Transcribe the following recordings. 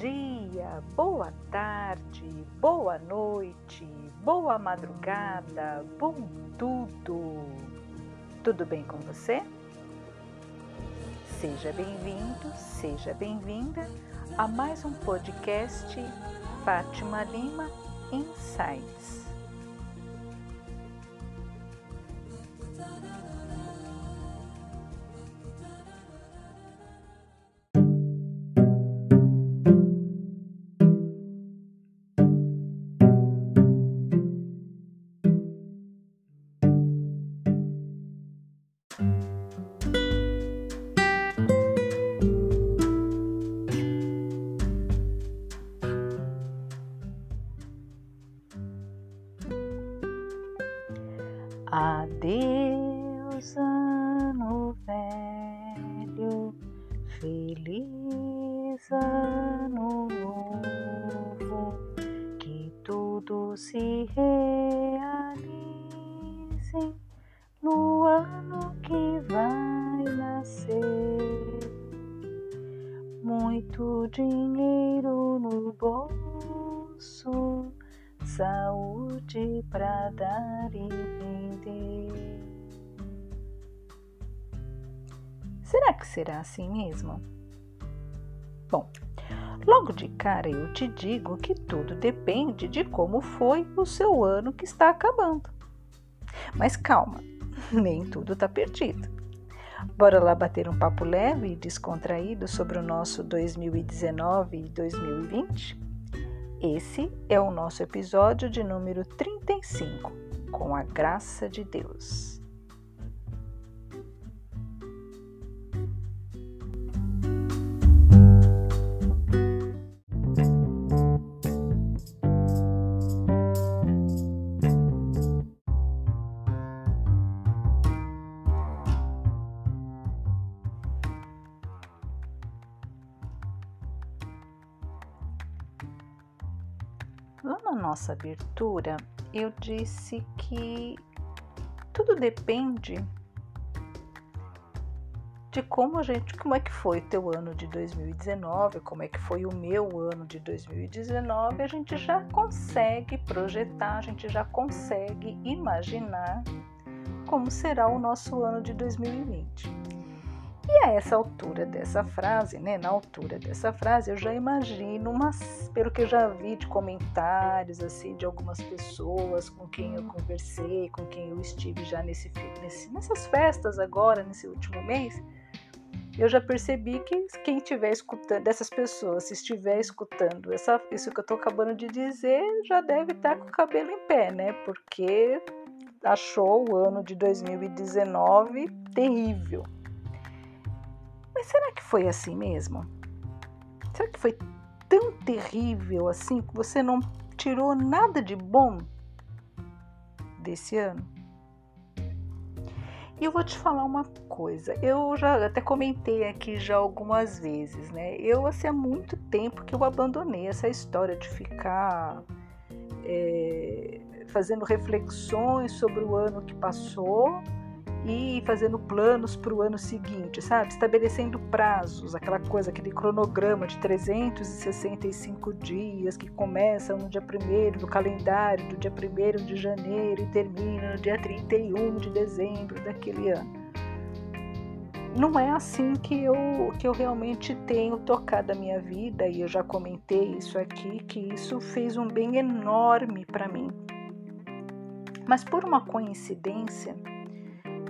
dia, boa tarde, boa noite, boa madrugada, bom tudo. Tudo bem com você? Seja bem-vindo, seja bem-vinda a mais um podcast Fátima Lima Insights. Saúde para dar e vender. Será que será assim mesmo? Bom, logo de cara eu te digo que tudo depende de como foi o seu ano que está acabando. Mas calma, nem tudo está perdido. Bora lá bater um papo leve e descontraído sobre o nosso 2019 e 2020? Esse é o nosso episódio de número 35, com a graça de Deus. Nossa abertura, eu disse que tudo depende de como a gente, como é que foi o teu ano de 2019, como é que foi o meu ano de 2019, a gente já consegue projetar, a gente já consegue imaginar como será o nosso ano de 2020. E a essa altura dessa frase, né, na altura dessa frase, eu já imagino, mas pelo que eu já vi de comentários assim de algumas pessoas com quem eu conversei, com quem eu estive já nesse, nesse nessas festas agora, nesse último mês, eu já percebi que quem estiver escutando, dessas pessoas, se estiver escutando essa, isso que eu estou acabando de dizer, já deve estar com o cabelo em pé, né? Porque achou o ano de 2019 terrível. Mas será que foi assim mesmo? Será que foi tão terrível assim que você não tirou nada de bom desse ano? E eu vou te falar uma coisa, eu já até comentei aqui já algumas vezes, né? Eu, assim, há muito tempo que eu abandonei essa história de ficar é, fazendo reflexões sobre o ano que passou e fazendo planos para o ano seguinte, sabe? Estabelecendo prazos, aquela coisa, aquele cronograma de 365 dias que começa no dia 1 do calendário, do dia 1 de janeiro e termina no dia 31 de dezembro daquele ano. Não é assim que eu, que eu realmente tenho tocado a minha vida, e eu já comentei isso aqui, que isso fez um bem enorme para mim. Mas por uma coincidência,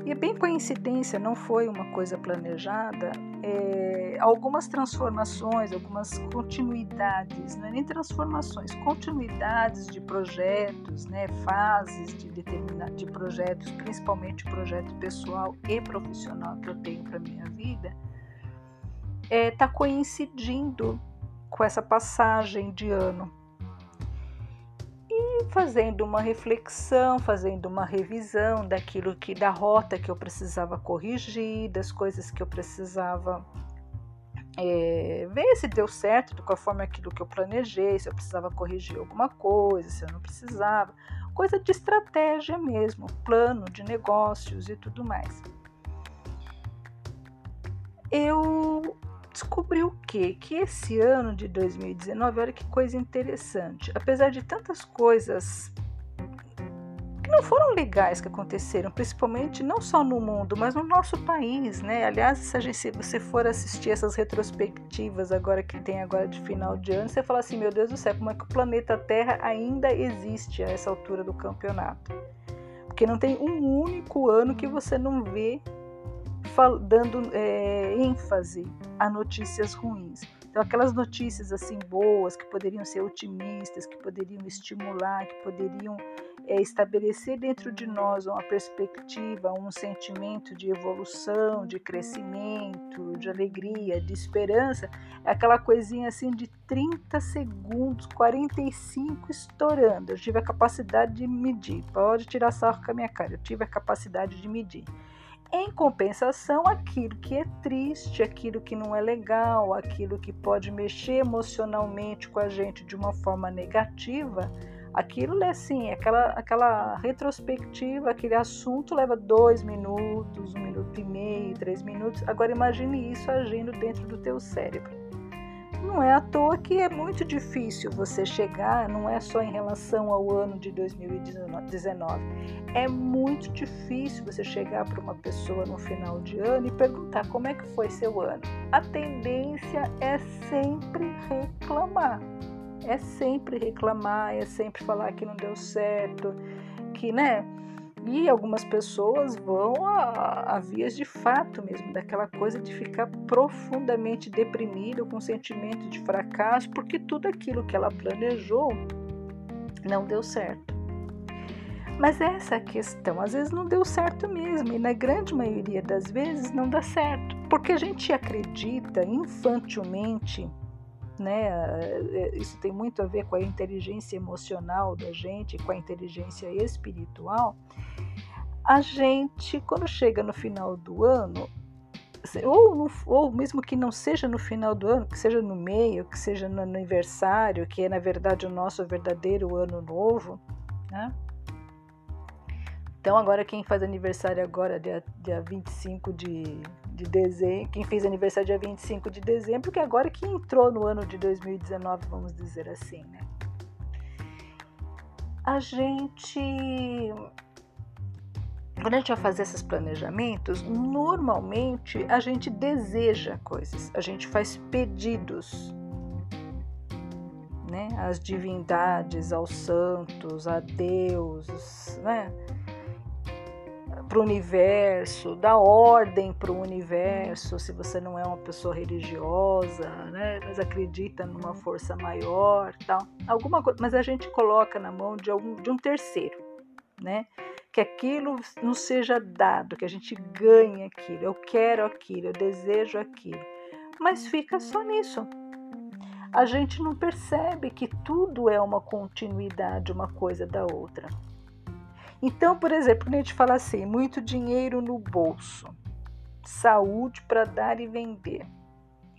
e é bem coincidência, não foi uma coisa planejada, é, algumas transformações, algumas continuidades, não é nem transformações, continuidades de projetos, né, fases de determinados de projetos, principalmente projeto pessoal e profissional que eu tenho para minha vida, está é, tá coincidindo com essa passagem de ano fazendo uma reflexão, fazendo uma revisão daquilo que da rota que eu precisava corrigir, das coisas que eu precisava é, ver se deu certo com a forma aquilo que eu planejei, se eu precisava corrigir alguma coisa, se eu não precisava, coisa de estratégia mesmo, plano de negócios e tudo mais. Eu descobri o quê? Que esse ano de 2019, olha que coisa interessante. Apesar de tantas coisas que não foram legais que aconteceram, principalmente não só no mundo, mas no nosso país, né? Aliás, se você for assistir essas retrospectivas agora que tem agora de final de ano, você fala assim, meu Deus do céu, como é que o planeta Terra ainda existe a essa altura do campeonato? Porque não tem um único ano que você não vê dando é, ênfase a notícias ruins. Então, aquelas notícias assim boas que poderiam ser otimistas, que poderiam estimular, que poderiam é estabelecer dentro de nós uma perspectiva, um sentimento de evolução, de crescimento, de alegria, de esperança, é aquela coisinha assim de 30 segundos, 45 estourando. Eu tive a capacidade de medir. Pode tirar sarro com a minha cara, eu tive a capacidade de medir. Em compensação, aquilo que é triste, aquilo que não é legal, aquilo que pode mexer emocionalmente com a gente de uma forma negativa, Aquilo é assim, aquela, aquela retrospectiva, aquele assunto leva dois minutos, um minuto e meio, três minutos. Agora imagine isso agindo dentro do teu cérebro. Não é à toa que é muito difícil você chegar, não é só em relação ao ano de 2019, é muito difícil você chegar para uma pessoa no final de ano e perguntar como é que foi seu ano. A tendência é sempre reclamar é sempre reclamar, é sempre falar que não deu certo, que, né? E algumas pessoas vão a, a vias de fato mesmo, daquela coisa de ficar profundamente deprimido, com sentimento de fracasso, porque tudo aquilo que ela planejou não deu certo. Mas essa é a questão, às vezes não deu certo mesmo, e na grande maioria das vezes não dá certo, porque a gente acredita infantilmente né? É, isso tem muito a ver com a inteligência emocional da gente, com a inteligência espiritual. A gente, quando chega no final do ano, ou, no, ou mesmo que não seja no final do ano, que seja no meio, que seja no aniversário, que é na verdade o nosso verdadeiro ano novo, né? Então agora quem faz aniversário agora, dia, dia 25 de, de dezembro, quem fez aniversário dia 25 de dezembro, que agora que entrou no ano de 2019, vamos dizer assim, né? A gente quando a gente vai fazer esses planejamentos, normalmente a gente deseja coisas, a gente faz pedidos, né? Às divindades, aos santos, a Deus, né? Para o universo, dá ordem para o universo, se você não é uma pessoa religiosa, né, mas acredita numa força maior, tal, alguma coisa, mas a gente coloca na mão de algum de um terceiro, né? Que aquilo nos seja dado, que a gente ganhe aquilo, eu quero aquilo, eu desejo aquilo. Mas fica só nisso. A gente não percebe que tudo é uma continuidade uma coisa da outra. Então, por exemplo, quando a gente fala assim, muito dinheiro no bolso, saúde para dar e vender.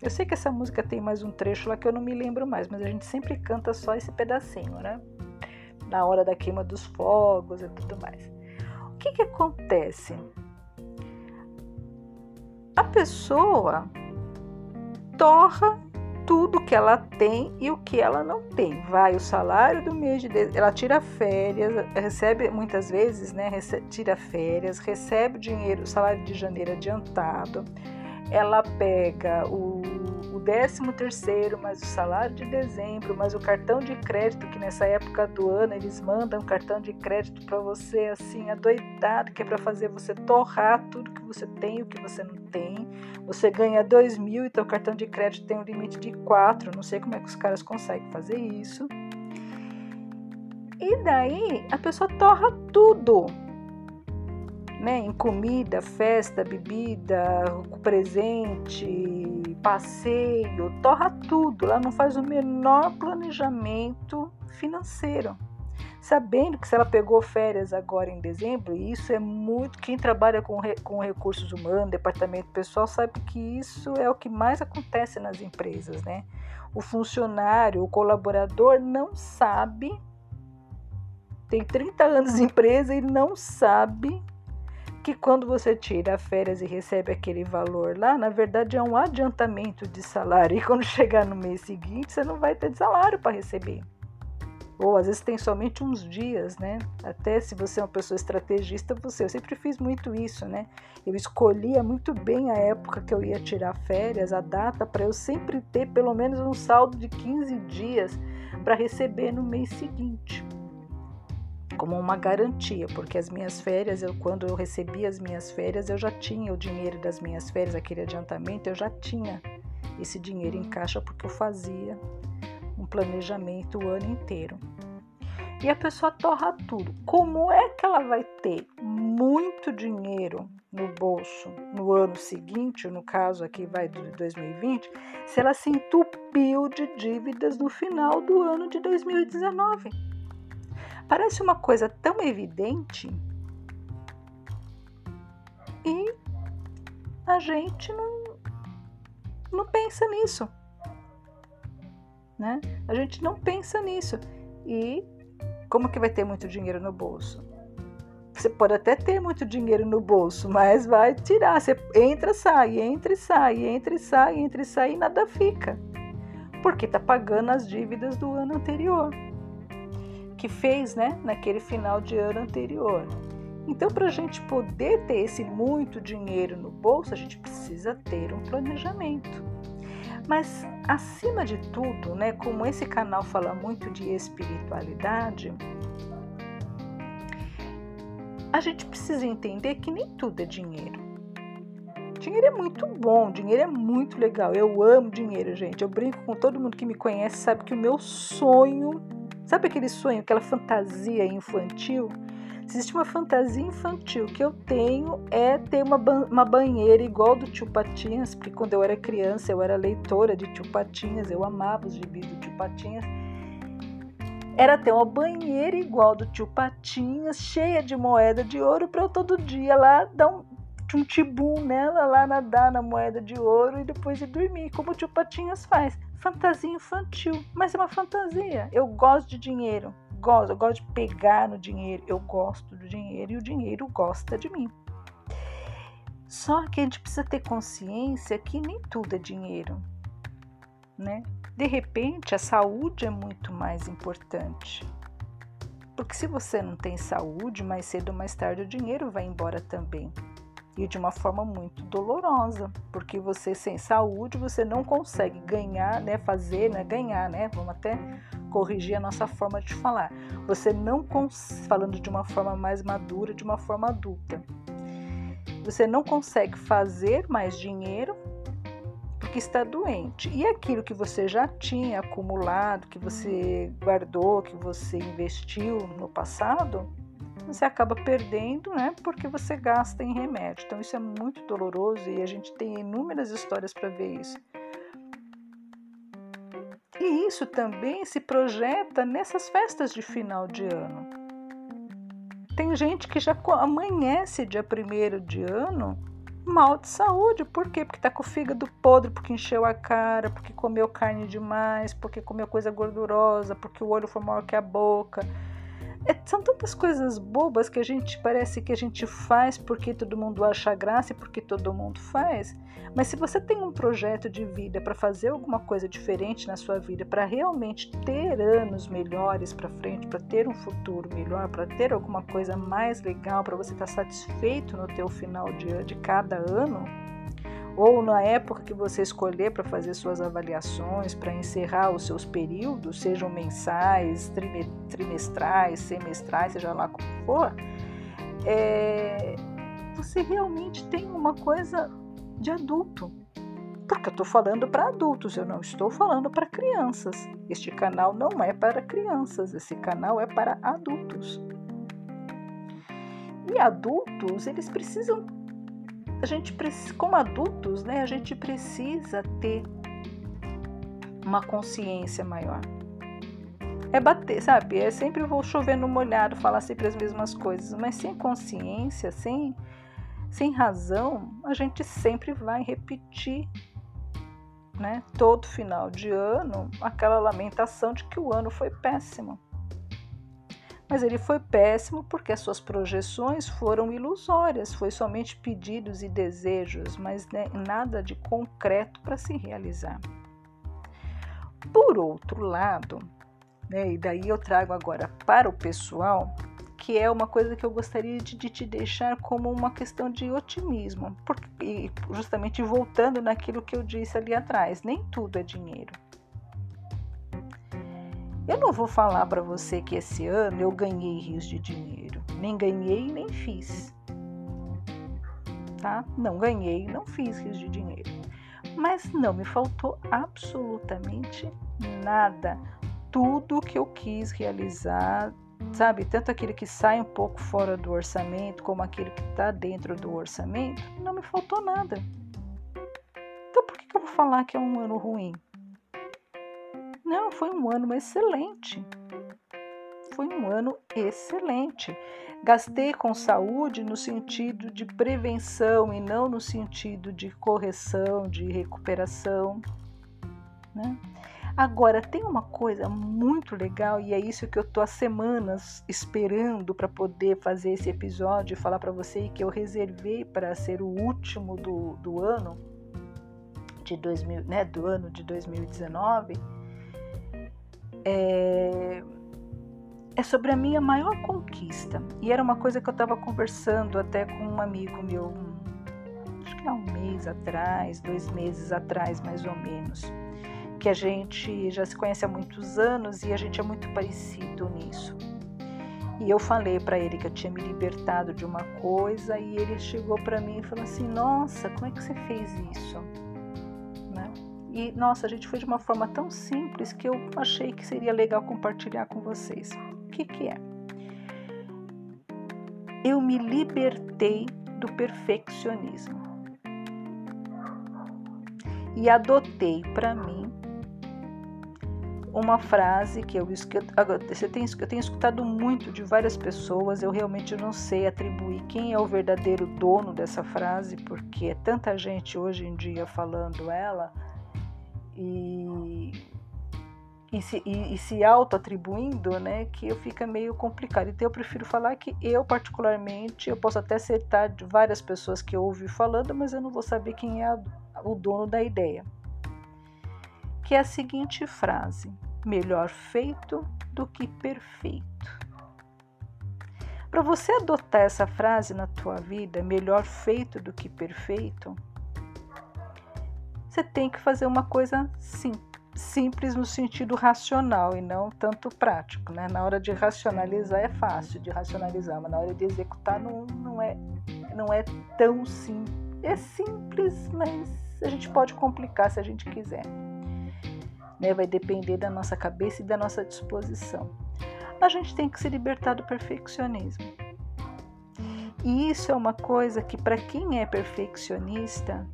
Eu sei que essa música tem mais um trecho lá que eu não me lembro mais, mas a gente sempre canta só esse pedacinho, né? Na hora da queima dos fogos e tudo mais. O que que acontece? A pessoa torra tudo que ela tem e o que ela não tem. Vai o salário do mês de dezembro, ela tira férias, recebe muitas vezes, né, tira férias, recebe o dinheiro, o salário de janeiro adiantado. Ela pega o o 13 terceiro, mais o salário de dezembro, mais o cartão de crédito, que nessa época do ano eles mandam cartão de crédito para você assim, adoidado, que é para fazer você torrar tudo que você tem e o que você não tem. Você ganha dois mil e teu cartão de crédito tem um limite de quatro. Não sei como é que os caras conseguem fazer isso. E daí a pessoa torra tudo né, em comida, festa, bebida, presente, passeio, torra tudo. Ela não faz o menor planejamento financeiro. Sabendo que se ela pegou férias agora em dezembro, e isso é muito. Quem trabalha com, com recursos humanos, departamento pessoal, sabe que isso é o que mais acontece nas empresas, né? O funcionário, o colaborador não sabe, tem 30 anos de empresa e não sabe que quando você tira férias e recebe aquele valor lá, na verdade é um adiantamento de salário. E quando chegar no mês seguinte, você não vai ter salário para receber. Ou às vezes tem somente uns dias, né? Até se você é uma pessoa estrategista, você, eu sempre fiz muito isso, né? Eu escolhia muito bem a época que eu ia tirar férias, a data, para eu sempre ter pelo menos um saldo de 15 dias para receber no mês seguinte como uma garantia, porque as minhas férias, eu, quando eu recebi as minhas férias, eu já tinha o dinheiro das minhas férias, aquele adiantamento, eu já tinha esse dinheiro em caixa porque eu fazia um planejamento o ano inteiro. E a pessoa torra tudo. Como é que ela vai ter muito dinheiro no bolso no ano seguinte, no caso aqui vai de 2020, se ela se entupiu de dívidas no final do ano de 2019? Parece uma coisa tão evidente e a gente não, não pensa nisso. Né? A gente não pensa nisso. E como que vai ter muito dinheiro no bolso? Você pode até ter muito dinheiro no bolso, mas vai tirar. Você entra, sai, entra e sai, entra e sai, entra e sai e nada fica. Porque está pagando as dívidas do ano anterior que fez né, naquele final de ano anterior. Então, para a gente poder ter esse muito dinheiro no bolso, a gente precisa ter um planejamento. Mas, acima de tudo, né, como esse canal fala muito de espiritualidade, a gente precisa entender que nem tudo é dinheiro. Dinheiro é muito bom, dinheiro é muito legal. Eu amo dinheiro, gente. Eu brinco com todo mundo que me conhece, sabe que o meu sonho Sabe aquele sonho, aquela fantasia infantil? Existe uma fantasia infantil que eu tenho é ter uma, ba uma banheira igual do tio Patinhas, porque quando eu era criança eu era leitora de tio Patinhas, eu amava os gibis do tio Patinhas. Era ter uma banheira igual do tio Patinhas, cheia de moeda de ouro, para eu todo dia lá dar um, um tibum nela, lá nadar na moeda de ouro e depois ir dormir, como o tio Patinhas faz fantasia infantil, mas é uma fantasia. Eu gosto de dinheiro, gosto, eu gosto de pegar no dinheiro, eu gosto do dinheiro e o dinheiro gosta de mim. Só que a gente precisa ter consciência que nem tudo é dinheiro, né? De repente, a saúde é muito mais importante. Porque se você não tem saúde, mais cedo ou mais tarde o dinheiro vai embora também e de uma forma muito dolorosa, porque você sem saúde você não consegue ganhar, né, fazer, né, ganhar, né? Vamos até corrigir a nossa forma de falar. Você não falando de uma forma mais madura, de uma forma adulta. Você não consegue fazer mais dinheiro porque está doente. E aquilo que você já tinha acumulado, que você guardou, que você investiu no passado, você acaba perdendo, né? Porque você gasta em remédio. Então isso é muito doloroso e a gente tem inúmeras histórias para ver isso. E isso também se projeta nessas festas de final de ano. Tem gente que já amanhece dia primeiro de ano mal de saúde. Por quê? Porque tá com o fígado podre, porque encheu a cara, porque comeu carne demais, porque comeu coisa gordurosa, porque o olho foi maior que a boca é, são tantas coisas bobas que a gente parece que a gente faz porque todo mundo acha graça e porque todo mundo faz. Mas se você tem um projeto de vida para fazer alguma coisa diferente na sua vida, para realmente ter anos melhores para frente, para ter um futuro melhor, para ter alguma coisa mais legal, para você estar tá satisfeito no teu final de, de cada ano, ou na época que você escolher para fazer suas avaliações, para encerrar os seus períodos, sejam mensais, trimestrais, semestrais, seja lá como for, é, você realmente tem uma coisa de adulto. Porque eu estou falando para adultos, eu não estou falando para crianças. Este canal não é para crianças, esse canal é para adultos. E adultos, eles precisam a gente como adultos, né, a gente precisa ter uma consciência maior. É bater, sabe? É sempre vou chover no molhado, falar sempre as mesmas coisas, mas sem consciência, sem sem razão, a gente sempre vai repetir, né? Todo final de ano, aquela lamentação de que o ano foi péssimo. Mas ele foi péssimo porque as suas projeções foram ilusórias, foi somente pedidos e desejos, mas né, nada de concreto para se realizar. Por outro lado, né, e daí eu trago agora para o pessoal, que é uma coisa que eu gostaria de, de te deixar como uma questão de otimismo, porque, justamente voltando naquilo que eu disse ali atrás, nem tudo é dinheiro. Eu não vou falar para você que esse ano eu ganhei rios de dinheiro, nem ganhei nem fiz. Tá? Não ganhei, não fiz rios de dinheiro. Mas não me faltou absolutamente nada. Tudo que eu quis realizar, sabe? Tanto aquele que sai um pouco fora do orçamento, como aquele que está dentro do orçamento, não me faltou nada. Então por que, que eu vou falar que é um ano ruim? Não, foi um ano excelente. Foi um ano excelente. Gastei com saúde no sentido de prevenção e não no sentido de correção, de recuperação. Né? Agora, tem uma coisa muito legal e é isso que eu estou há semanas esperando para poder fazer esse episódio e falar para você que eu reservei para ser o último do, do ano de 2000, né, do ano de 2019 é, é sobre a minha maior conquista. E era uma coisa que eu estava conversando até com um amigo meu, acho que há um mês atrás, dois meses atrás, mais ou menos. Que a gente já se conhece há muitos anos e a gente é muito parecido nisso. E eu falei para ele que eu tinha me libertado de uma coisa e ele chegou para mim e falou assim: Nossa, como é que você fez isso? E nossa, a gente foi de uma forma tão simples que eu achei que seria legal compartilhar com vocês. O que, que é? Eu me libertei do perfeccionismo e adotei para mim uma frase que eu, você tem, eu tenho escutado muito de várias pessoas, eu realmente não sei atribuir quem é o verdadeiro dono dessa frase, porque é tanta gente hoje em dia falando ela, e, e se, e, e se auto-atribuindo, né, que eu fica meio complicado. Então eu prefiro falar que eu particularmente, eu posso até citar de várias pessoas que eu ouvi falando, mas eu não vou saber quem é a, o dono da ideia. Que é a seguinte frase: melhor feito do que perfeito. Para você adotar essa frase na tua vida, melhor feito do que perfeito, você tem que fazer uma coisa sim, simples no sentido racional e não tanto prático. Né? Na hora de racionalizar é fácil de racionalizar, mas na hora de executar não, não, é, não é tão simples. É simples, mas a gente pode complicar se a gente quiser. Né? Vai depender da nossa cabeça e da nossa disposição. A gente tem que se libertar do perfeccionismo. E isso é uma coisa que, para quem é perfeccionista,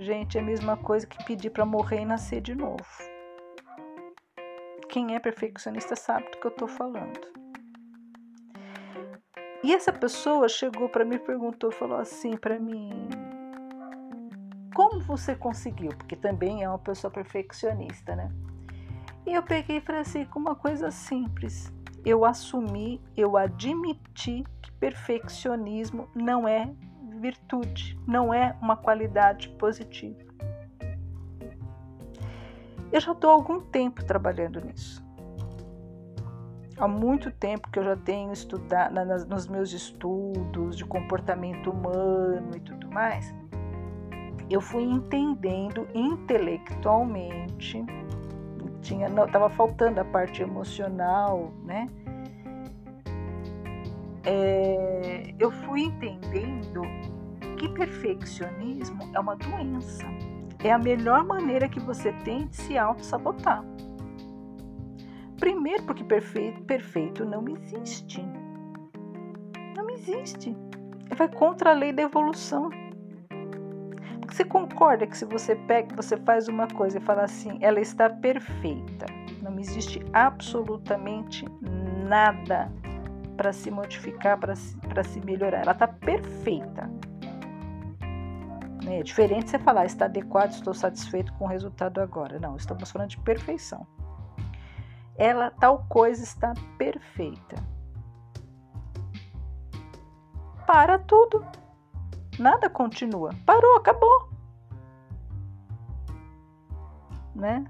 Gente, é a mesma coisa que pedir para morrer e nascer de novo. Quem é perfeccionista sabe do que eu estou falando. E essa pessoa chegou para mim e perguntou, falou assim para mim: Como você conseguiu? Porque também é uma pessoa perfeccionista, né? E eu peguei e falei assim, com uma coisa simples. Eu assumi, eu admiti que perfeccionismo não é virtude, não é uma qualidade positiva. Eu já estou há algum tempo trabalhando nisso. Há muito tempo que eu já tenho estudado nos meus estudos de comportamento humano e tudo mais. Eu fui entendendo intelectualmente, tinha, estava faltando a parte emocional, né? É, eu fui entendendo que perfeccionismo é uma doença. É a melhor maneira que você tem de se auto-sabotar. Primeiro, porque perfeito, perfeito não existe. Não existe. Vai contra a lei da evolução. Você concorda que se você pega, você faz uma coisa e fala assim, ela está perfeita. Não existe absolutamente nada para se modificar, para se, se melhorar. Ela está perfeita. É diferente você falar, está adequado, estou satisfeito com o resultado agora. Não, estamos falando de perfeição. Ela, tal coisa está perfeita. Para tudo. Nada continua. Parou, acabou. Né?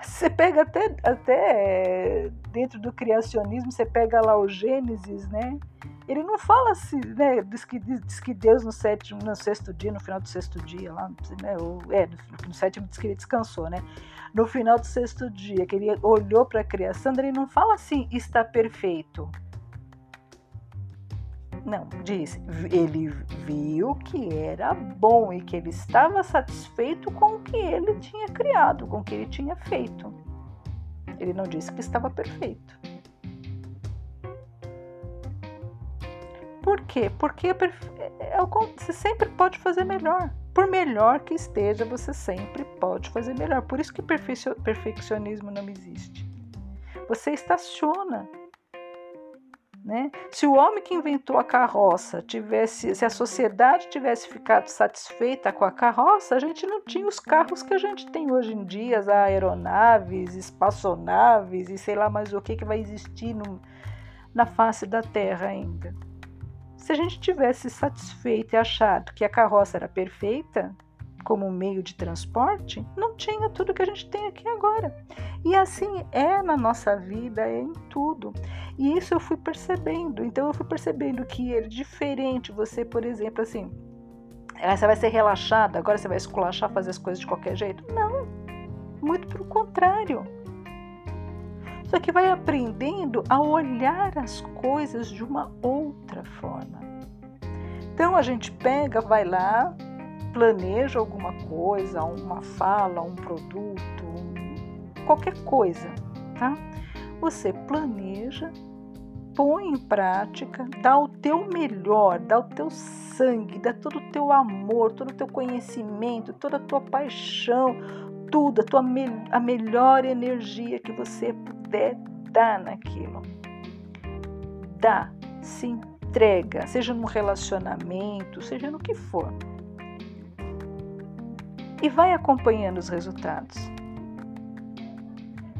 Você pega até, até dentro do criacionismo, você pega lá o Gênesis, né? Ele não fala assim, né? Diz que, diz que Deus no sétimo, no sexto dia, no final do sexto dia, lá, né? É, no, no sétimo diz que ele descansou, né? No final do sexto dia, que ele olhou para a criação, ele não fala assim, está perfeito. Não, diz, ele viu que era bom e que ele estava satisfeito com o que ele tinha criado, com o que ele tinha feito. Ele não disse que estava perfeito. Por quê? Porque é, é você sempre pode fazer melhor. Por melhor que esteja, você sempre pode fazer melhor. Por isso que perfeccionismo não existe. Você estaciona né? Se o homem que inventou a carroça tivesse, se a sociedade tivesse ficado satisfeita com a carroça, a gente não tinha os carros que a gente tem hoje em dia, as aeronaves, espaçonaves e sei lá mais o que que vai existir no, na face da Terra ainda. Se a gente tivesse satisfeito e achado que a carroça era perfeita, como meio de transporte, não tinha tudo que a gente tem aqui agora. E assim é na nossa vida, é em tudo. E isso eu fui percebendo. Então eu fui percebendo que é diferente você, por exemplo, assim, ah, você vai ser relaxada, agora você vai esculachar, fazer as coisas de qualquer jeito? Não. Muito pelo contrário. Só que vai aprendendo a olhar as coisas de uma outra forma. Então a gente pega, vai lá, planeja alguma coisa, uma fala, um produto, qualquer coisa, tá? Você planeja, põe em prática, dá o teu melhor, dá o teu sangue, dá todo o teu amor, todo o teu conhecimento, toda a tua paixão, tudo, a tua me a melhor energia que você puder dar naquilo. Dá, se entrega, seja num relacionamento, seja no que for e vai acompanhando os resultados.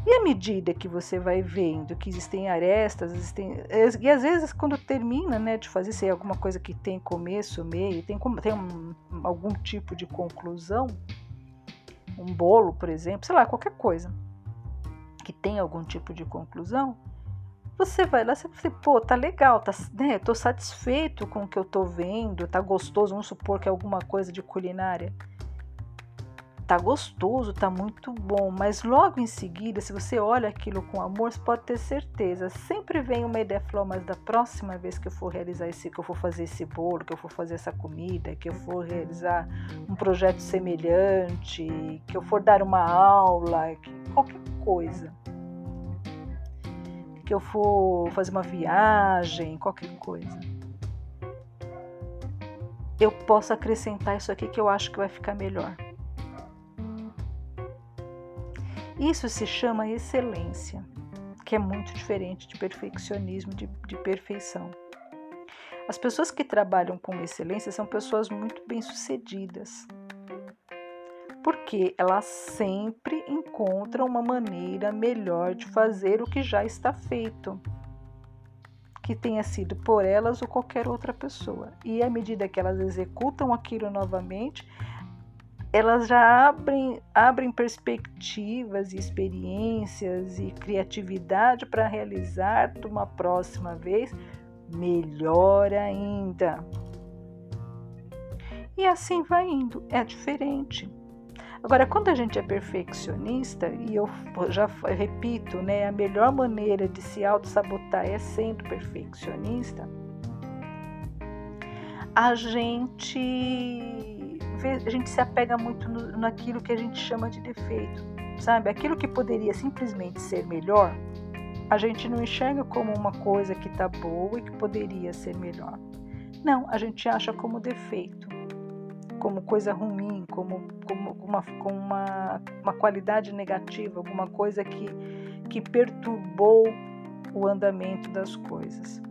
E à medida que você vai vendo que existem arestas, existem, e às vezes quando termina né, de fazer, se é alguma coisa que tem começo, meio, tem, tem um, algum tipo de conclusão, um bolo, por exemplo, sei lá, qualquer coisa que tem algum tipo de conclusão, você vai lá, você fala, pô, tá legal, tá, né, tô satisfeito com o que eu tô vendo, tá gostoso, vamos supor que é alguma coisa de culinária tá gostoso, tá muito bom, mas logo em seguida, se você olha aquilo com amor, você pode ter certeza, sempre vem uma ideia, falou, mas da próxima vez que eu for realizar esse, que eu for fazer esse bolo, que eu for fazer essa comida, que eu for realizar um projeto semelhante, que eu for dar uma aula, qualquer coisa, que eu for fazer uma viagem, qualquer coisa. Eu posso acrescentar isso aqui que eu acho que vai ficar melhor. Isso se chama excelência, que é muito diferente de perfeccionismo, de, de perfeição. As pessoas que trabalham com excelência são pessoas muito bem-sucedidas, porque elas sempre encontram uma maneira melhor de fazer o que já está feito, que tenha sido por elas ou qualquer outra pessoa. E à medida que elas executam aquilo novamente, elas já abrem, abrem perspectivas e experiências e criatividade para realizar de uma próxima vez melhor ainda. E assim vai indo, é diferente. Agora, quando a gente é perfeccionista, e eu já repito, né, a melhor maneira de se auto-sabotar é sendo perfeccionista, a gente a gente se apega muito no, naquilo que a gente chama de defeito, sabe? Aquilo que poderia simplesmente ser melhor, a gente não enxerga como uma coisa que está boa e que poderia ser melhor. Não, a gente acha como defeito, como coisa ruim, como, como uma, com uma, uma qualidade negativa, alguma coisa que, que perturbou o andamento das coisas.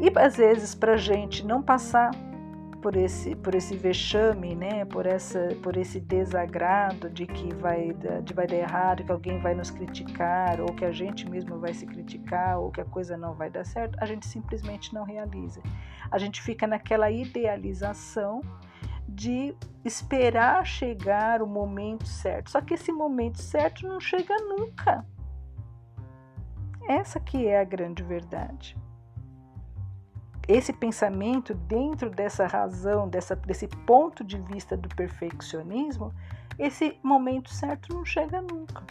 E às vezes, para a gente não passar por esse, por esse vexame, né? por, essa, por esse desagrado de que vai, de vai dar errado, que alguém vai nos criticar, ou que a gente mesmo vai se criticar, ou que a coisa não vai dar certo, a gente simplesmente não realiza. A gente fica naquela idealização de esperar chegar o momento certo. Só que esse momento certo não chega nunca. Essa que é a grande verdade esse pensamento dentro dessa razão, dessa, desse ponto de vista do perfeccionismo, esse momento certo não chega nunca.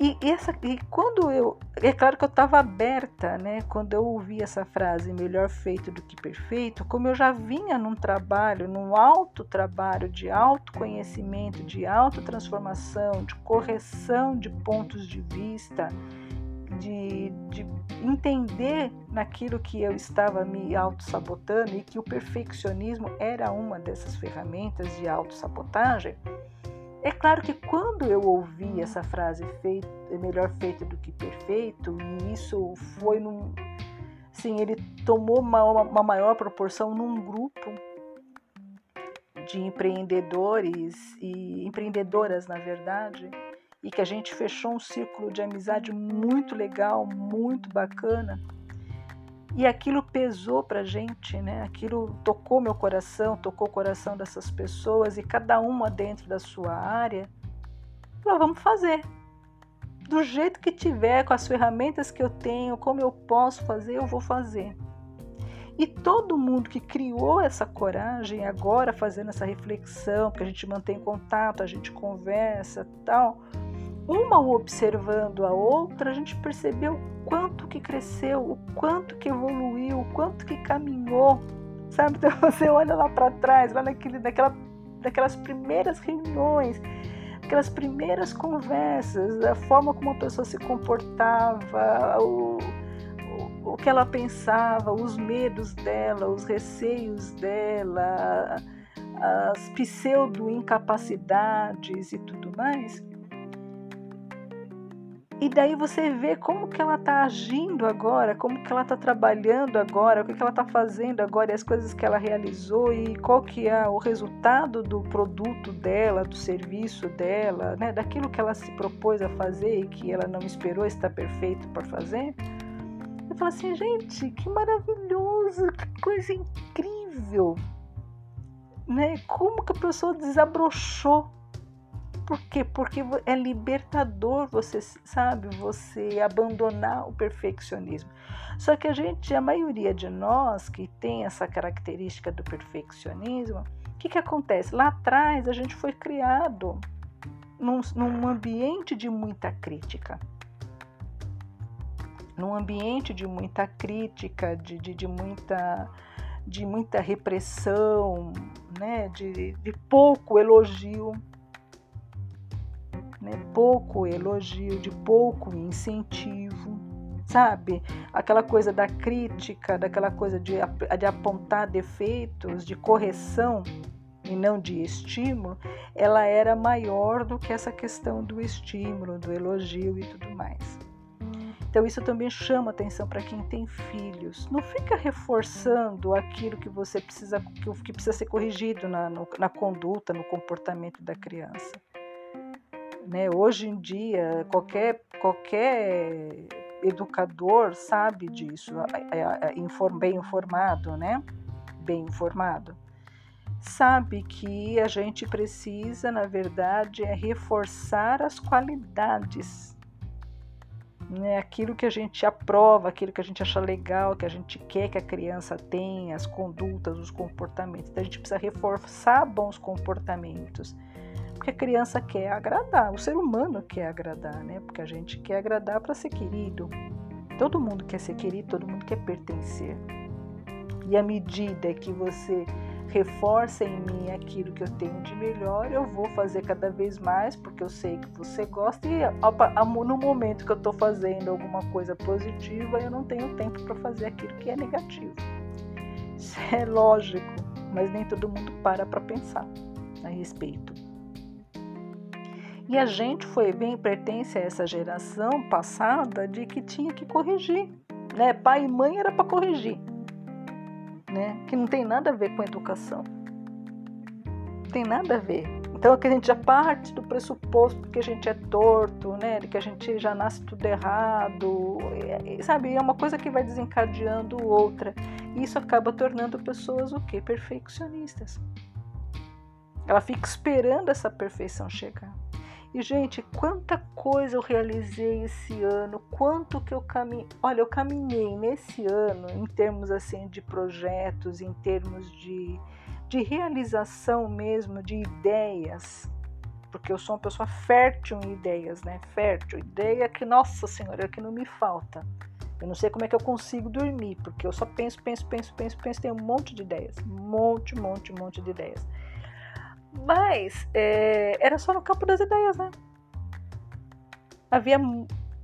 E, essa, e quando eu. É claro que eu estava aberta, né? Quando eu ouvi essa frase, melhor feito do que perfeito, como eu já vinha num trabalho, num alto trabalho de autoconhecimento, de autotransformação, de correção de pontos de vista, de, de entender naquilo que eu estava me auto-sabotando e que o perfeccionismo era uma dessas ferramentas de auto-sabotagem, é claro que quando eu ouvi essa frase feito, melhor feito do que perfeito, e isso foi num. Sim, ele tomou uma, uma maior proporção num grupo de empreendedores e empreendedoras, na verdade, e que a gente fechou um círculo de amizade muito legal, muito bacana. E aquilo pesou pra gente, né? Aquilo tocou meu coração, tocou o coração dessas pessoas e cada uma dentro da sua área. Falou, vamos fazer. Do jeito que tiver, com as ferramentas que eu tenho, como eu posso fazer, eu vou fazer. E todo mundo que criou essa coragem, agora fazendo essa reflexão, porque a gente mantém contato, a gente conversa, tal, uma observando a outra, a gente percebeu o quanto que cresceu, o quanto que evoluiu, o quanto que caminhou, sabe? Então você olha lá para trás, lá naquele, naquela, naquelas primeiras reuniões, aquelas primeiras conversas, a forma como a pessoa se comportava, o, o, o que ela pensava, os medos dela, os receios dela, as pseudo-incapacidades e tudo mais e daí você vê como que ela está agindo agora, como que ela está trabalhando agora, o que, que ela está fazendo agora, e as coisas que ela realizou e qual que é o resultado do produto dela, do serviço dela, né, daquilo que ela se propôs a fazer e que ela não esperou estar perfeito para fazer. Eu falo assim, gente, que maravilhoso, que coisa incrível, né? Como que a pessoa desabrochou por quê? Porque é libertador você, sabe, você abandonar o perfeccionismo. Só que a gente, a maioria de nós que tem essa característica do perfeccionismo, o que, que acontece? Lá atrás a gente foi criado num, num ambiente de muita crítica. Num ambiente de muita crítica, de, de, de muita de muita repressão, né, de, de pouco elogio né? pouco elogio, de pouco incentivo, sabe? Aquela coisa da crítica, daquela coisa de, de apontar defeitos, de correção e não de estímulo, ela era maior do que essa questão do estímulo, do elogio e tudo mais. Então isso também chama atenção para quem tem filhos. Não fica reforçando aquilo que você precisa que precisa ser corrigido na, no, na conduta, no comportamento da criança. Né? Hoje em dia, qualquer, qualquer educador sabe disso, bem informado, né? Bem informado. Sabe que a gente precisa, na verdade, é reforçar as qualidades. Né? Aquilo que a gente aprova, aquilo que a gente acha legal, que a gente quer que a criança tenha, as condutas, os comportamentos. Então a gente precisa reforçar bons comportamentos porque a criança quer agradar, o ser humano quer agradar, né? Porque a gente quer agradar para ser querido. Todo mundo quer ser querido, todo mundo quer pertencer. E à medida que você reforça em mim aquilo que eu tenho de melhor, eu vou fazer cada vez mais, porque eu sei que você gosta e no momento que eu estou fazendo alguma coisa positiva, eu não tenho tempo para fazer aquilo que é negativo. Isso é lógico, mas nem todo mundo para para pensar a respeito. E a gente foi bem pertence a essa geração passada de que tinha que corrigir, né? Pai e mãe era para corrigir. né? Que não tem nada a ver com educação. Não tem nada a ver. Então aqui a gente já parte do pressuposto que a gente é torto, né? De que a gente já nasce tudo errado, e, sabe? É uma coisa que vai desencadeando outra. E isso acaba tornando pessoas o quê? Perfeccionistas. Ela fica esperando essa perfeição chegar. E, gente, quanta coisa eu realizei esse ano, quanto que eu caminhei. Olha, eu caminhei nesse ano, em termos assim de projetos, em termos de, de realização mesmo, de ideias, porque eu sou uma pessoa fértil em ideias, né? Fértil, ideia que, nossa senhora, é que não me falta. Eu não sei como é que eu consigo dormir, porque eu só penso, penso, penso, penso, penso, tenho um monte de ideias, um monte, monte, monte de ideias. Mas é, era só no campo das ideias, né? Havia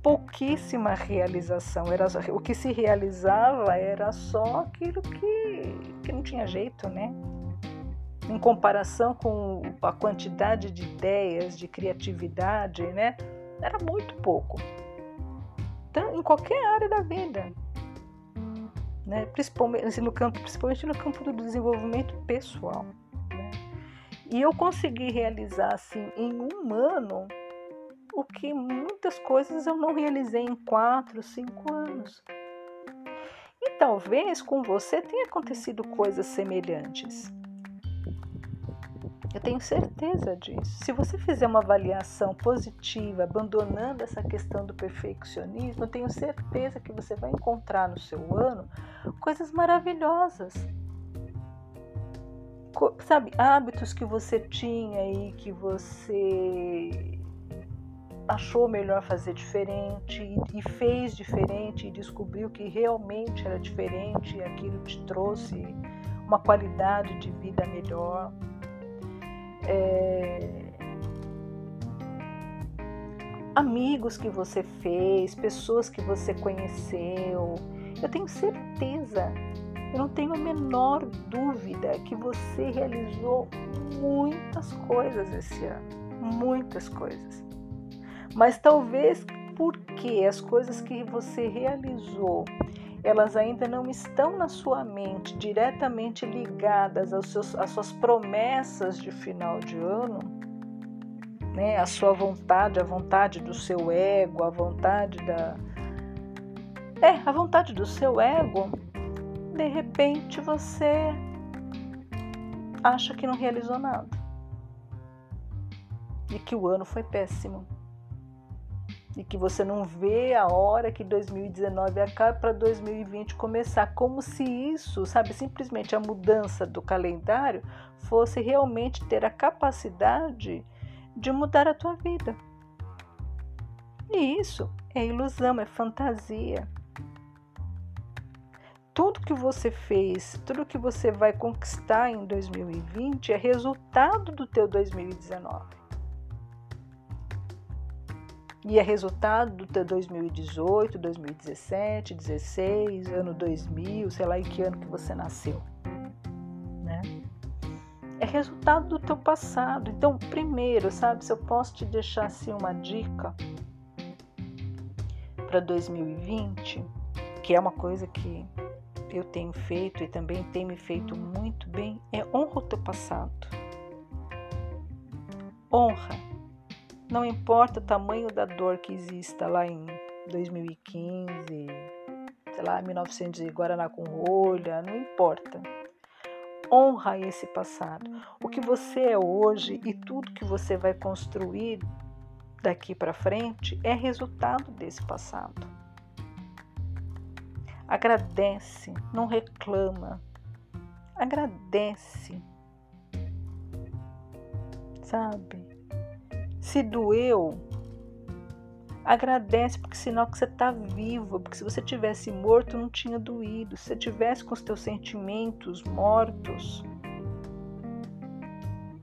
pouquíssima realização. Era, o que se realizava era só aquilo que, que não tinha jeito, né? Em comparação com a quantidade de ideias, de criatividade, né? Era muito pouco. Então, em qualquer área da vida. Né? Principalmente, no campo, principalmente no campo do desenvolvimento pessoal. E eu consegui realizar assim em um ano o que muitas coisas eu não realizei em quatro, cinco anos. E talvez com você tenha acontecido coisas semelhantes. Eu tenho certeza disso. Se você fizer uma avaliação positiva, abandonando essa questão do perfeccionismo, eu tenho certeza que você vai encontrar no seu ano coisas maravilhosas sabe, hábitos que você tinha e que você achou melhor fazer diferente e fez diferente e descobriu que realmente era diferente e aquilo te trouxe uma qualidade de vida melhor. É... Amigos que você fez, pessoas que você conheceu. Eu tenho certeza eu não tenho a menor dúvida que você realizou muitas coisas esse ano, muitas coisas. Mas talvez porque as coisas que você realizou, elas ainda não estão na sua mente diretamente ligadas aos seus, às suas promessas de final de ano, né? A sua vontade, a vontade do seu ego, a vontade da é, a vontade do seu ego de repente você acha que não realizou nada. E que o ano foi péssimo. E que você não vê a hora que 2019 acabe para 2020 começar, como se isso, sabe, simplesmente a mudança do calendário fosse realmente ter a capacidade de mudar a tua vida. E isso é ilusão, é fantasia tudo que você fez, tudo que você vai conquistar em 2020 é resultado do teu 2019. E é resultado do teu 2018, 2017, 16, ano 2000, sei lá em que ano que você nasceu, né? É resultado do teu passado. Então, primeiro, sabe, se eu posso te deixar assim uma dica para 2020, que é uma coisa que eu tenho feito e também tem me feito muito bem é honra o teu passado. Honra. Não importa o tamanho da dor que exista lá em 2015, sei lá, 1900 Guaraná com rolha, não importa. Honra esse passado. O que você é hoje e tudo que você vai construir daqui para frente é resultado desse passado. Agradece, não reclama. Agradece. Sabe? Se doeu, agradece porque sinal que você está vivo, porque se você tivesse morto não tinha doído. Se você tivesse com os teus sentimentos mortos,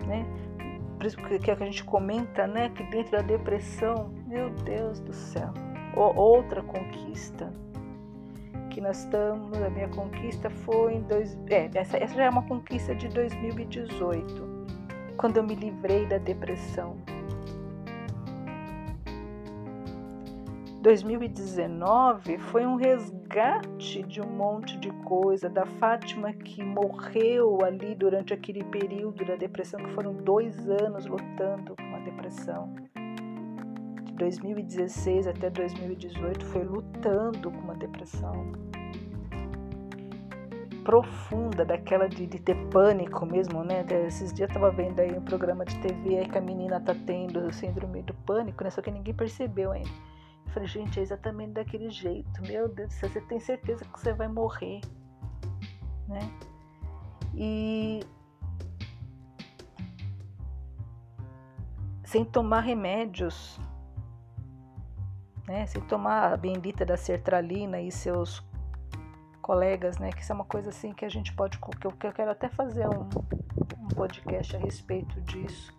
né? Por isso que a gente comenta, né, que dentro da depressão, meu Deus do céu, outra conquista que nós estamos, a minha conquista foi em dois, é, essa, essa já é uma conquista de 2018, quando eu me livrei da depressão. 2019 foi um resgate de um monte de coisa, da Fátima que morreu ali durante aquele período da depressão, que foram dois anos lutando com a depressão. De 2016 até 2018 foi lutando com uma depressão profunda, daquela de, de, ter pânico mesmo, né? Esses dias eu tava vendo aí um programa de TV aí que a menina tá tendo síndrome do pânico, né? Só que ninguém percebeu ainda. Eu falei, gente, é exatamente daquele jeito. Meu Deus do céu, você tem certeza que você vai morrer, né? E sem tomar remédios, né? Sem tomar a bendita da sertralina e seus colegas, né? Que isso é uma coisa assim que a gente pode, que eu, que eu quero até fazer um, um podcast a respeito disso.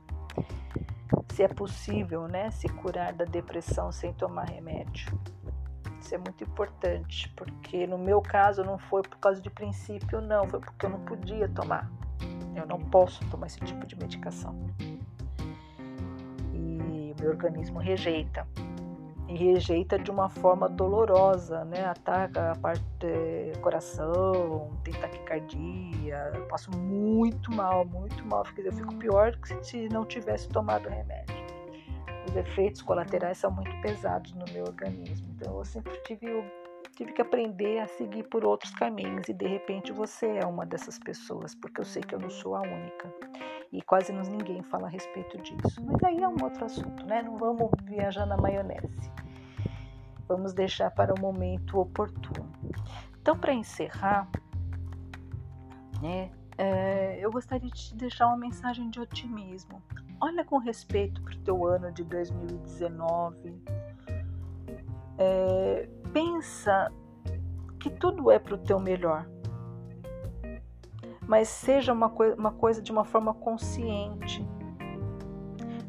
Se é possível, né? Se curar da depressão sem tomar remédio. Isso é muito importante, porque no meu caso não foi por causa de princípio, não, foi porque eu não podia tomar. Eu não posso tomar esse tipo de medicação. E o meu organismo rejeita e rejeita de uma forma dolorosa, né? Ataca a parte do coração, tem taquicardia, eu passo muito mal, muito mal, eu fico pior que se não tivesse tomado remédio. Os efeitos colaterais são muito pesados no meu organismo, então eu sempre tive, tive que aprender a seguir por outros caminhos e de repente você é uma dessas pessoas, porque eu sei que eu não sou a única e quase ninguém fala a respeito disso. Mas aí é um outro assunto, né? Não vamos viajar na maionese. Vamos deixar para o momento oportuno. Então, para encerrar, né, é, eu gostaria de te deixar uma mensagem de otimismo. Olha com respeito para o teu ano de 2019. É, pensa que tudo é para o teu melhor mas seja uma, coi uma coisa de uma forma consciente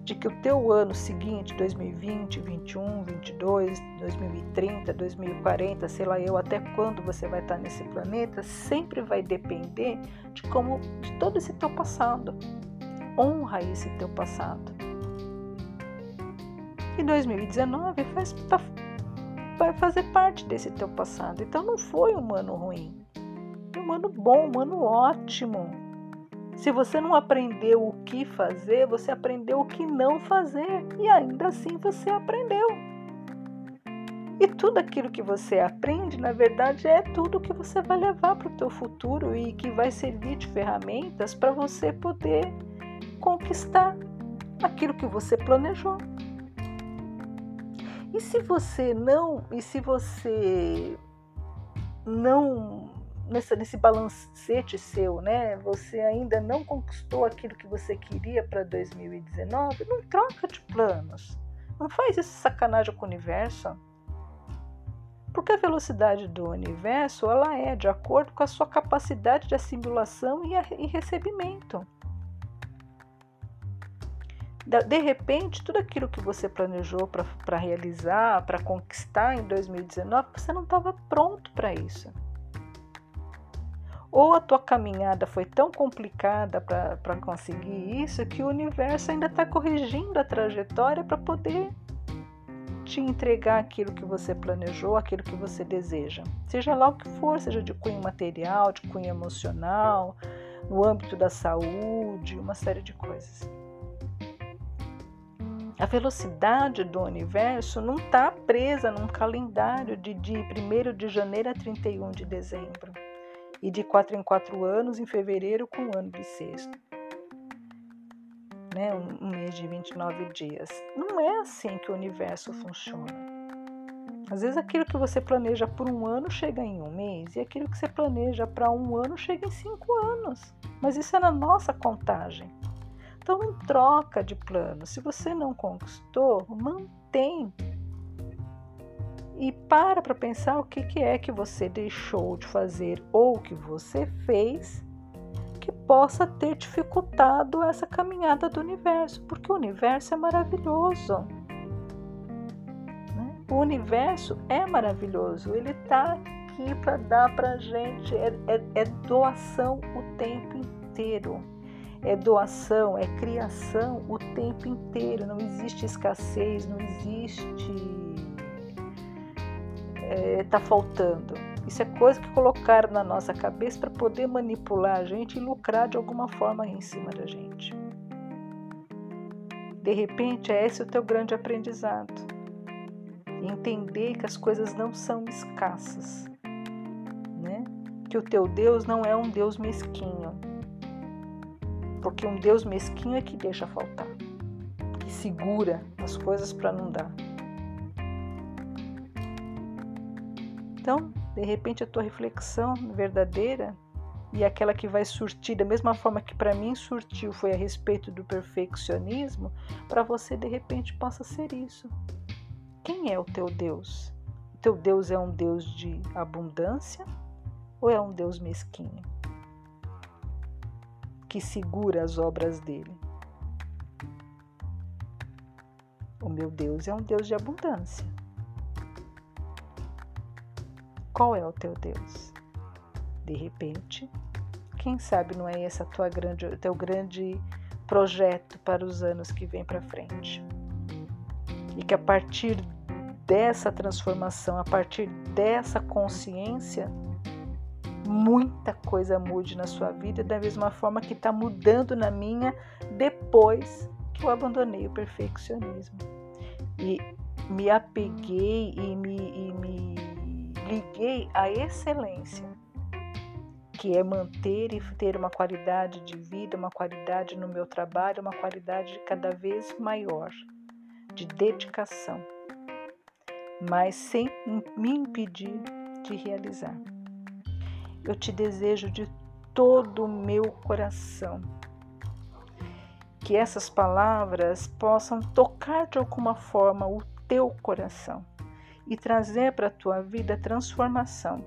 de que o teu ano seguinte, 2020, 21, 22, 2030, 2040, sei lá eu até quando você vai estar nesse planeta, sempre vai depender de como de todo esse teu passado. Honra esse teu passado. E 2019 faz, tá, vai fazer parte desse teu passado. Então não foi um ano ruim um ano bom, um ano ótimo. Se você não aprendeu o que fazer, você aprendeu o que não fazer e ainda assim você aprendeu. E tudo aquilo que você aprende, na verdade, é tudo que você vai levar para o teu futuro e que vai servir de ferramentas para você poder conquistar aquilo que você planejou. E se você não, e se você não nesse, nesse balancete seu, né? Você ainda não conquistou aquilo que você queria para 2019, não troca de planos. Não faz isso sacanagem com o universo. Porque a velocidade do universo ela é de acordo com a sua capacidade de assimilação e, a, e recebimento. De repente, tudo aquilo que você planejou para realizar, para conquistar em 2019, você não estava pronto para isso. Ou a tua caminhada foi tão complicada para conseguir isso que o universo ainda está corrigindo a trajetória para poder te entregar aquilo que você planejou, aquilo que você deseja. Seja lá o que for, seja de cunho material, de cunho emocional, no âmbito da saúde, uma série de coisas. A velocidade do universo não está presa num calendário de, de 1 de janeiro a 31 de dezembro e de quatro em quatro anos em fevereiro com o ano bissexto. Né, um, um mês de 29 dias. Não é assim que o universo funciona. Às vezes aquilo que você planeja por um ano chega em um mês e aquilo que você planeja para um ano chega em cinco anos. Mas isso é na nossa contagem. Então não troca de plano. Se você não conquistou, mantém e para para pensar o que, que é que você deixou de fazer ou que você fez que possa ter dificultado essa caminhada do universo, porque o universo é maravilhoso. Né? O universo é maravilhoso, ele está aqui para dar para a gente, é, é, é doação o tempo inteiro. É doação, é criação o tempo inteiro. Não existe escassez, não existe está é, faltando. Isso é coisa que colocaram na nossa cabeça para poder manipular a gente e lucrar de alguma forma em cima da gente. De repente, é esse o teu grande aprendizado. Entender que as coisas não são escassas, né? Que o teu Deus não é um Deus mesquinho. Porque um Deus mesquinho é que deixa faltar, que segura as coisas para não dar. Então, de repente, a tua reflexão verdadeira e aquela que vai surtir da mesma forma que para mim surtiu foi a respeito do perfeccionismo, para você de repente possa ser isso. Quem é o teu Deus? O teu Deus é um Deus de abundância ou é um Deus mesquinho? Que segura as obras dele. O meu Deus é um Deus de abundância. Qual é o teu Deus? De repente, quem sabe não é esse tua grande, teu grande projeto para os anos que vem para frente. E que a partir dessa transformação, a partir dessa consciência, muita coisa mude na sua vida, da mesma forma que está mudando na minha depois que eu abandonei o perfeccionismo. E me apeguei e me, e me liguei à excelência, que é manter e ter uma qualidade de vida, uma qualidade no meu trabalho, uma qualidade cada vez maior de dedicação, mas sem me impedir de realizar. Eu te desejo de todo o meu coração que essas palavras possam tocar de alguma forma o teu coração e trazer para a tua vida a transformação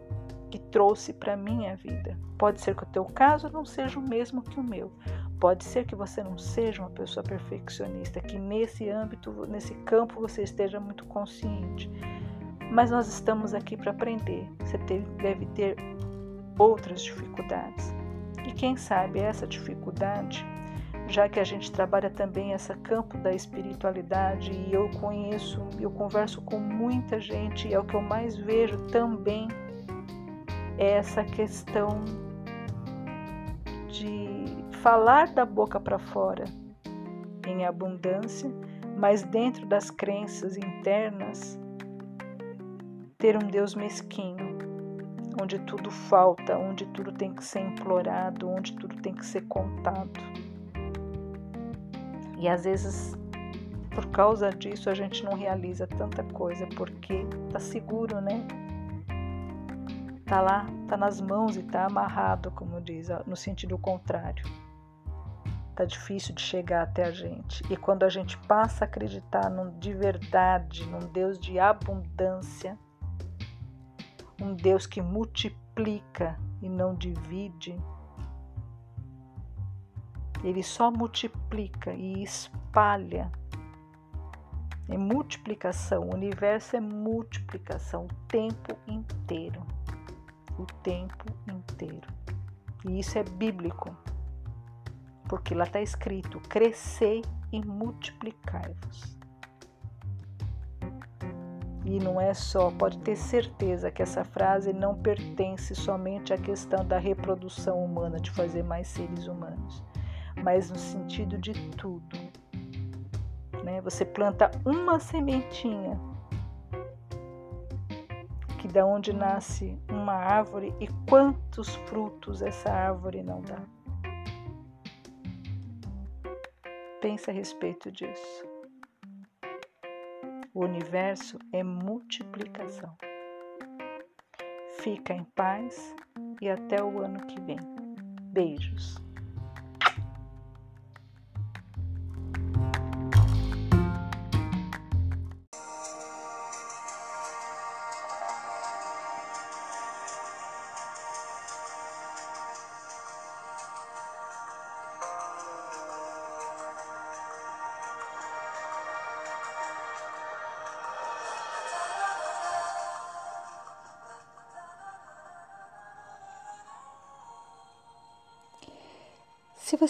que trouxe para a minha vida. Pode ser que o teu caso não seja o mesmo que o meu. Pode ser que você não seja uma pessoa perfeccionista, que nesse âmbito, nesse campo você esteja muito consciente. Mas nós estamos aqui para aprender. Você deve ter outras dificuldades. E quem sabe essa dificuldade já que a gente trabalha também esse campo da espiritualidade e eu conheço, eu converso com muita gente e é o que eu mais vejo também é essa questão de falar da boca para fora em abundância, mas dentro das crenças internas ter um Deus mesquinho, onde tudo falta, onde tudo tem que ser implorado, onde tudo tem que ser contado. E às vezes, por causa disso, a gente não realiza tanta coisa porque tá seguro, né? Tá lá, tá nas mãos e tá amarrado, como diz, no sentido contrário. Tá difícil de chegar até a gente. E quando a gente passa a acreditar num, de verdade, num Deus de abundância, um Deus que multiplica e não divide, ele só multiplica e espalha. É multiplicação, o universo é multiplicação o tempo inteiro. O tempo inteiro. E isso é bíblico, porque lá está escrito: crescei e multiplicai-vos. E não é só, pode ter certeza que essa frase não pertence somente à questão da reprodução humana, de fazer mais seres humanos mas no sentido de tudo. Né? Você planta uma sementinha, que da onde nasce uma árvore e quantos frutos essa árvore não dá. Pense a respeito disso. O universo é multiplicação. Fica em paz e até o ano que vem. Beijos.